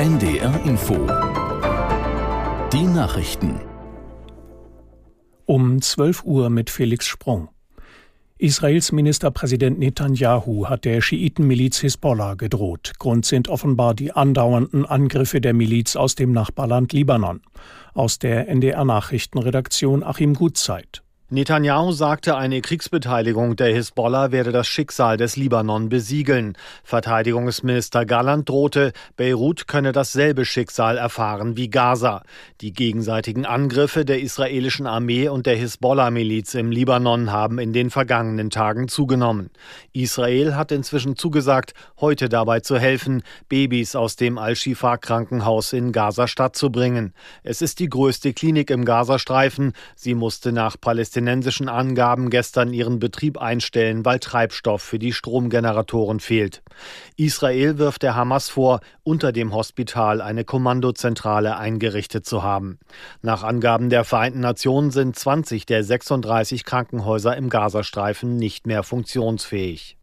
NDR Info. Die Nachrichten. Um 12 Uhr mit Felix Sprung. Israels Ministerpräsident Netanyahu hat der Schiitenmiliz Hisbollah gedroht. Grund sind offenbar die andauernden Angriffe der Miliz aus dem Nachbarland Libanon. Aus der NDR Nachrichtenredaktion Achim Gutzeit. Netanyahu sagte, eine Kriegsbeteiligung der Hisbollah werde das Schicksal des Libanon besiegeln. Verteidigungsminister Galland drohte, Beirut könne dasselbe Schicksal erfahren wie Gaza. Die gegenseitigen Angriffe der israelischen Armee und der Hisbollah-Miliz im Libanon haben in den vergangenen Tagen zugenommen. Israel hat inzwischen zugesagt, heute dabei zu helfen, Babys aus dem Al-Shifa-Krankenhaus in Gaza-Stadt zu bringen. Es ist die größte Klinik im Gazastreifen. Sie musste nach Palästina palästinensischen Angaben gestern ihren Betrieb einstellen, weil Treibstoff für die Stromgeneratoren fehlt. Israel wirft der Hamas vor, unter dem Hospital eine Kommandozentrale eingerichtet zu haben. Nach Angaben der Vereinten Nationen sind 20 der 36 Krankenhäuser im Gazastreifen nicht mehr funktionsfähig.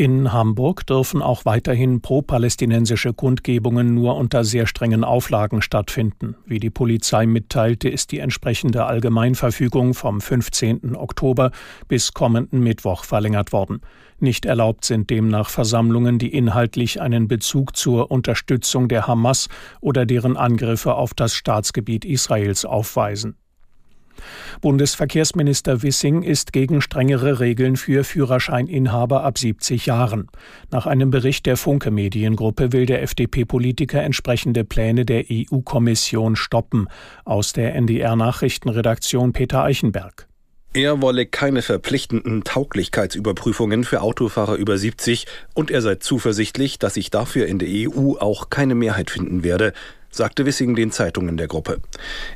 In Hamburg dürfen auch weiterhin pro-palästinensische Kundgebungen nur unter sehr strengen Auflagen stattfinden. Wie die Polizei mitteilte, ist die entsprechende Allgemeinverfügung vom 15. Oktober bis kommenden Mittwoch verlängert worden. Nicht erlaubt sind demnach Versammlungen, die inhaltlich einen Bezug zur Unterstützung der Hamas oder deren Angriffe auf das Staatsgebiet Israels aufweisen. Bundesverkehrsminister Wissing ist gegen strengere Regeln für Führerscheininhaber ab 70 Jahren. Nach einem Bericht der Funke Mediengruppe will der FDP-Politiker entsprechende Pläne der EU-Kommission stoppen. Aus der NDR Nachrichtenredaktion Peter Eichenberg. Er wolle keine verpflichtenden Tauglichkeitsüberprüfungen für Autofahrer über 70 und er sei zuversichtlich, dass sich dafür in der EU auch keine Mehrheit finden werde sagte Wissing den Zeitungen der Gruppe.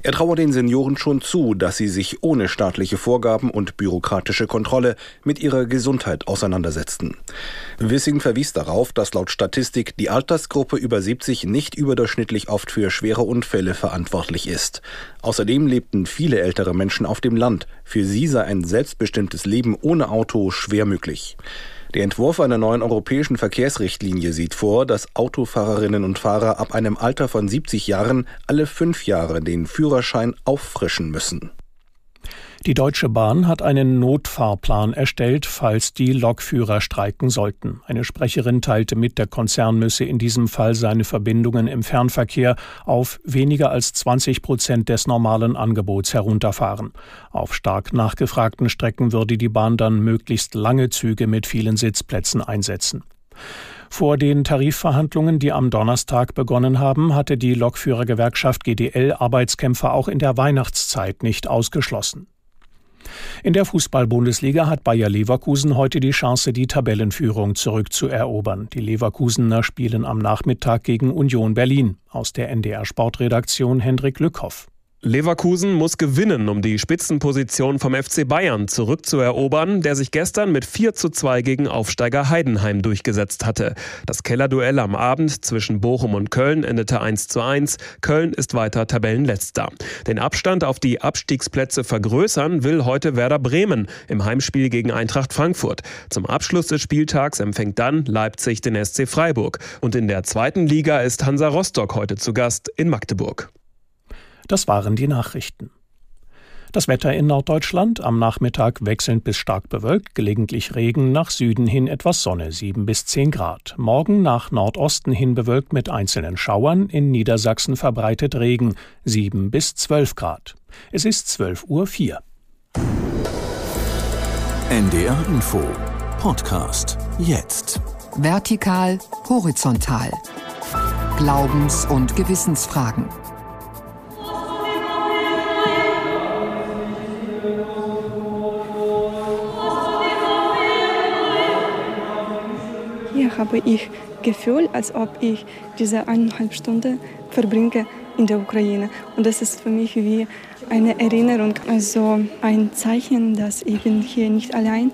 Er traue den Senioren schon zu, dass sie sich ohne staatliche Vorgaben und bürokratische Kontrolle mit ihrer Gesundheit auseinandersetzten. Wissing verwies darauf, dass laut Statistik die Altersgruppe über 70 nicht überdurchschnittlich oft für schwere Unfälle verantwortlich ist. Außerdem lebten viele ältere Menschen auf dem Land. Für sie sei ein selbstbestimmtes Leben ohne Auto schwer möglich. Der Entwurf einer neuen europäischen Verkehrsrichtlinie sieht vor, dass Autofahrerinnen und Fahrer ab einem Alter von 70 Jahren alle fünf Jahre den Führerschein auffrischen müssen. Die Deutsche Bahn hat einen Notfahrplan erstellt, falls die Lokführer streiken sollten. Eine Sprecherin teilte mit, der Konzern müsse in diesem Fall seine Verbindungen im Fernverkehr auf weniger als 20 Prozent des normalen Angebots herunterfahren. Auf stark nachgefragten Strecken würde die Bahn dann möglichst lange Züge mit vielen Sitzplätzen einsetzen. Vor den Tarifverhandlungen, die am Donnerstag begonnen haben, hatte die Lokführergewerkschaft GDL Arbeitskämpfer auch in der Weihnachtszeit nicht ausgeschlossen. In der Fußball-Bundesliga hat Bayer Leverkusen heute die Chance, die Tabellenführung zurückzuerobern. Die Leverkusener spielen am Nachmittag gegen Union Berlin. Aus der NDR Sportredaktion Hendrik Lückhoff. Leverkusen muss gewinnen, um die Spitzenposition vom FC Bayern zurückzuerobern, der sich gestern mit 4 zu 2 gegen Aufsteiger Heidenheim durchgesetzt hatte. Das Kellerduell am Abend zwischen Bochum und Köln endete 1 zu 1. Köln ist weiter Tabellenletzter. Den Abstand auf die Abstiegsplätze vergrößern will heute Werder Bremen im Heimspiel gegen Eintracht Frankfurt. Zum Abschluss des Spieltags empfängt dann Leipzig den SC Freiburg. Und in der zweiten Liga ist Hansa Rostock heute zu Gast in Magdeburg. Das waren die Nachrichten. Das Wetter in Norddeutschland am Nachmittag wechselnd bis stark bewölkt, gelegentlich Regen, nach Süden hin etwas Sonne, 7 bis 10 Grad. Morgen nach Nordosten hin bewölkt mit einzelnen Schauern, in Niedersachsen verbreitet Regen, 7 bis 12 Grad. Es ist 12.04 Uhr. NDR Info Podcast jetzt. Vertikal, horizontal. Glaubens- und Gewissensfragen. Habe ich Gefühl, als ob ich diese eineinhalb Stunden verbringe in der Ukraine. Und das ist für mich wie eine Erinnerung, also ein Zeichen, dass ich bin hier nicht allein